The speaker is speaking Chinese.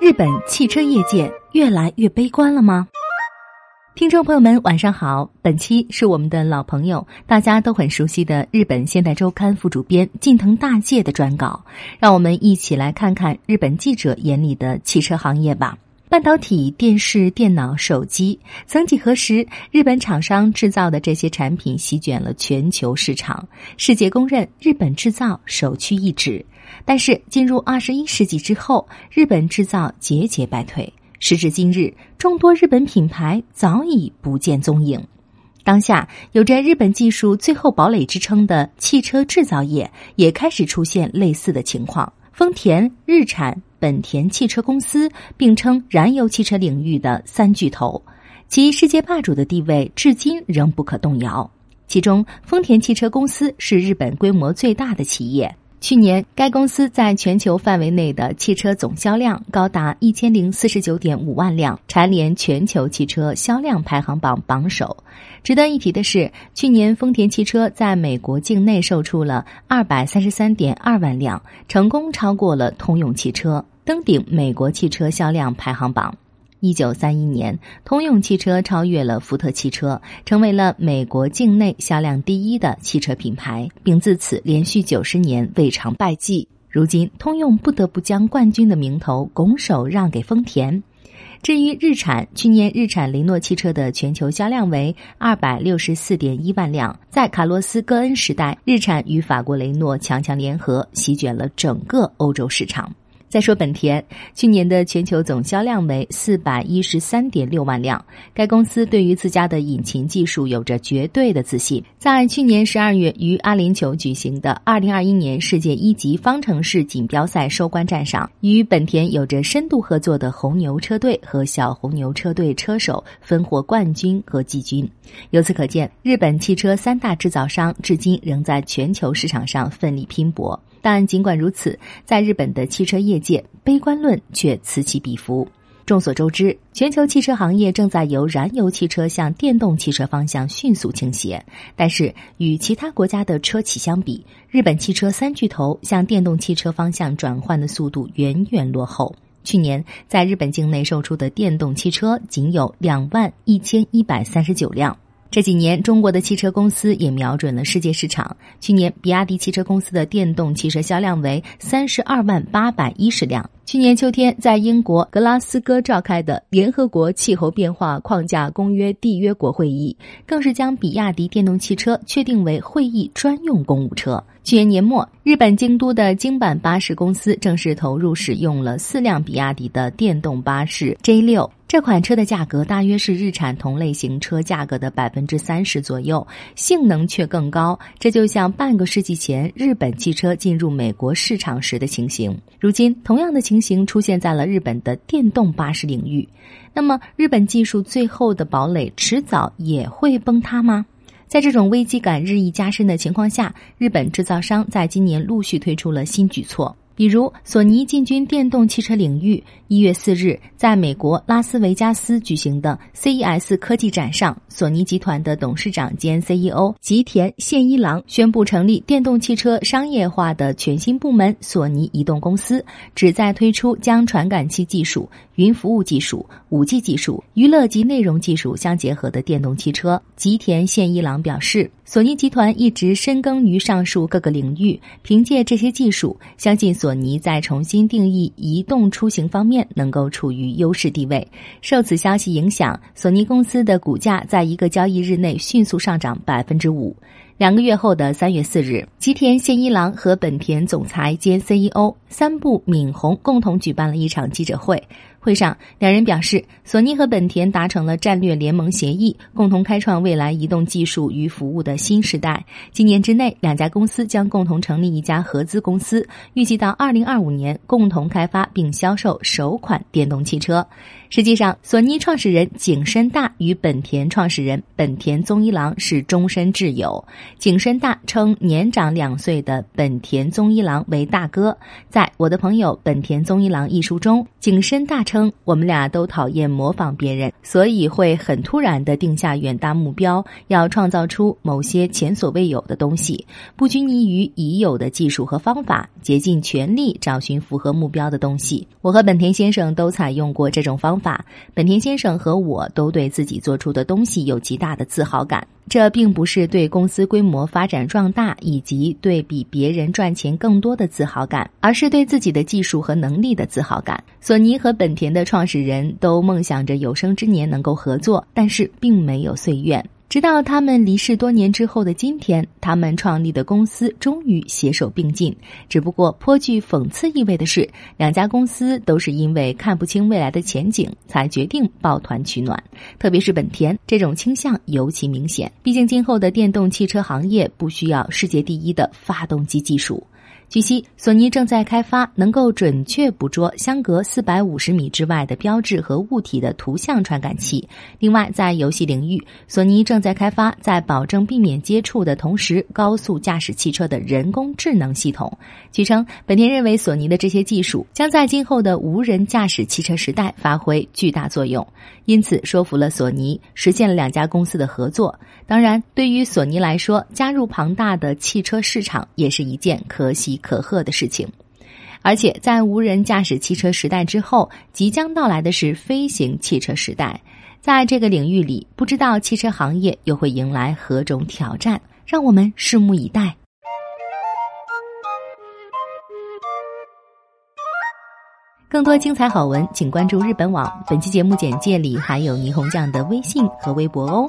日本汽车业界越来越悲观了吗？听众朋友们，晚上好！本期是我们的老朋友，大家都很熟悉的日本现代周刊副主编近藤大介的专稿，让我们一起来看看日本记者眼里的汽车行业吧。半导体、电视、电脑、手机，曾几何时，日本厂商制造的这些产品席卷了全球市场，世界公认日本制造首屈一指。但是进入二十一世纪之后，日本制造节节败退。时至今日，众多日本品牌早已不见踪影。当下，有着日本技术最后堡垒之称的汽车制造业，也开始出现类似的情况。丰田、日产、本田汽车公司并称燃油汽车领域的三巨头，其世界霸主的地位至今仍不可动摇。其中，丰田汽车公司是日本规模最大的企业。去年，该公司在全球范围内的汽车总销量高达一千零四十九点五万辆，蝉联全球汽车销量排行榜榜首。值得一提的是，去年丰田汽车在美国境内售出了二百三十三点二万辆，成功超过了通用汽车，登顶美国汽车销量排行榜。一九三一年，通用汽车超越了福特汽车，成为了美国境内销量第一的汽车品牌，并自此连续九十年未尝败绩。如今，通用不得不将冠军的名头拱手让给丰田。至于日产，去年日产雷诺汽车的全球销量为二百六十四点一万辆。在卡洛斯·戈恩时代，日产与法国雷诺强强联合，席卷了整个欧洲市场。再说本田，去年的全球总销量为四百一十三点六万辆。该公司对于自家的引擎技术有着绝对的自信。在去年十二月于阿联酋举行的二零二一年世界一级方程式锦标赛收官战上，与本田有着深度合作的红牛车队和小红牛车队车手分获冠军和季军。由此可见，日本汽车三大制造商至今仍在全球市场上奋力拼搏。但尽管如此，在日本的汽车业界，悲观论却此起彼伏。众所周知，全球汽车行业正在由燃油汽车向电动汽车方向迅速倾斜。但是，与其他国家的车企相比，日本汽车三巨头向电动汽车方向转换的速度远远落后。去年，在日本境内售出的电动汽车仅有两万一千一百三十九辆。这几年，中国的汽车公司也瞄准了世界市场。去年，比亚迪汽车公司的电动汽车销量为三十二万八百一十辆。去年秋天，在英国格拉斯哥召开的联合国气候变化框架公约缔约国会议，更是将比亚迪电动汽车确定为会议专用公务车。去年年末，日本京都的京阪巴士公司正式投入使用了四辆比亚迪的电动巴士 J 六。这款车的价格大约是日产同类型车价格的百分之三十左右，性能却更高。这就像半个世纪前日本汽车进入美国市场时的情形。如今，同样的情形出现在了日本的电动巴士领域。那么，日本技术最后的堡垒迟早也会崩塌吗？在这种危机感日益加深的情况下，日本制造商在今年陆续推出了新举措。比如，索尼进军电动汽车领域。一月四日，在美国拉斯维加斯举行的 CES 科技展上，索尼集团的董事长兼 CEO 吉田宪一郎宣布成立电动汽车商业化的全新部门——索尼移动公司，旨在推出将传感器技术、云服务技术、五 G 技术、娱乐及内容技术相结合的电动汽车。吉田宪一郎表示，索尼集团一直深耕于上述各个领域，凭借这些技术，相信索。尼在重新定义移动出行方面能够处于优势地位。受此消息影响，索尼公司的股价在一个交易日内迅速上涨百分之五。两个月后的三月四日，吉田宪一郎和本田总裁兼 CEO 三部敏宏共同举办了一场记者会。会上，两人表示，索尼和本田达成了战略联盟协议，共同开创未来移动技术与服务的新时代。今年之内，两家公司将共同成立一家合资公司，预计到二零二五年共同开发并销售首款电动汽车。实际上，索尼创始人景深大与本田创始人本田宗一郎是终身挚友。景深大称年长两岁的本田宗一郎为大哥。在我的朋友本田宗一郎一书中，景深大称我们俩都讨厌模仿别人，所以会很突然地定下远大目标，要创造出某些前所未有的东西，不拘泥于已有的技术和方法，竭尽全力找寻符合目标的东西。我和本田先生都采用过这种方 法本田先生和我都对自己做出的东西有极大的自豪感，这并不是对公司规模发展壮大以及对比别人赚钱更多的自豪感，而是对自己的技术和能力的自豪感。索尼和本田的创始人都梦想着有生之年能够合作，但是并没有遂愿。直到他们离世多年之后的今天，他们创立的公司终于携手并进。只不过颇具讽刺意味的是，两家公司都是因为看不清未来的前景，才决定抱团取暖。特别是本田，这种倾向尤其明显。毕竟今后的电动汽车行业不需要世界第一的发动机技术。据悉，索尼正在开发能够准确捕捉相隔四百五十米之外的标志和物体的图像传感器。另外，在游戏领域，索尼正在开发在保证避免接触的同时高速驾驶汽车的人工智能系统。据称，本田认为索尼的这些技术将在今后的无人驾驶汽车时代发挥巨大作用，因此说服了索尼，实现了两家公司的合作。当然，对于索尼来说，加入庞大的汽车市场也是一件可喜。可贺的事情，而且在无人驾驶汽车时代之后，即将到来的是飞行汽车时代。在这个领域里，不知道汽车行业又会迎来何种挑战，让我们拭目以待。更多精彩好文，请关注日本网。本期节目简介里还有霓虹酱的微信和微博哦。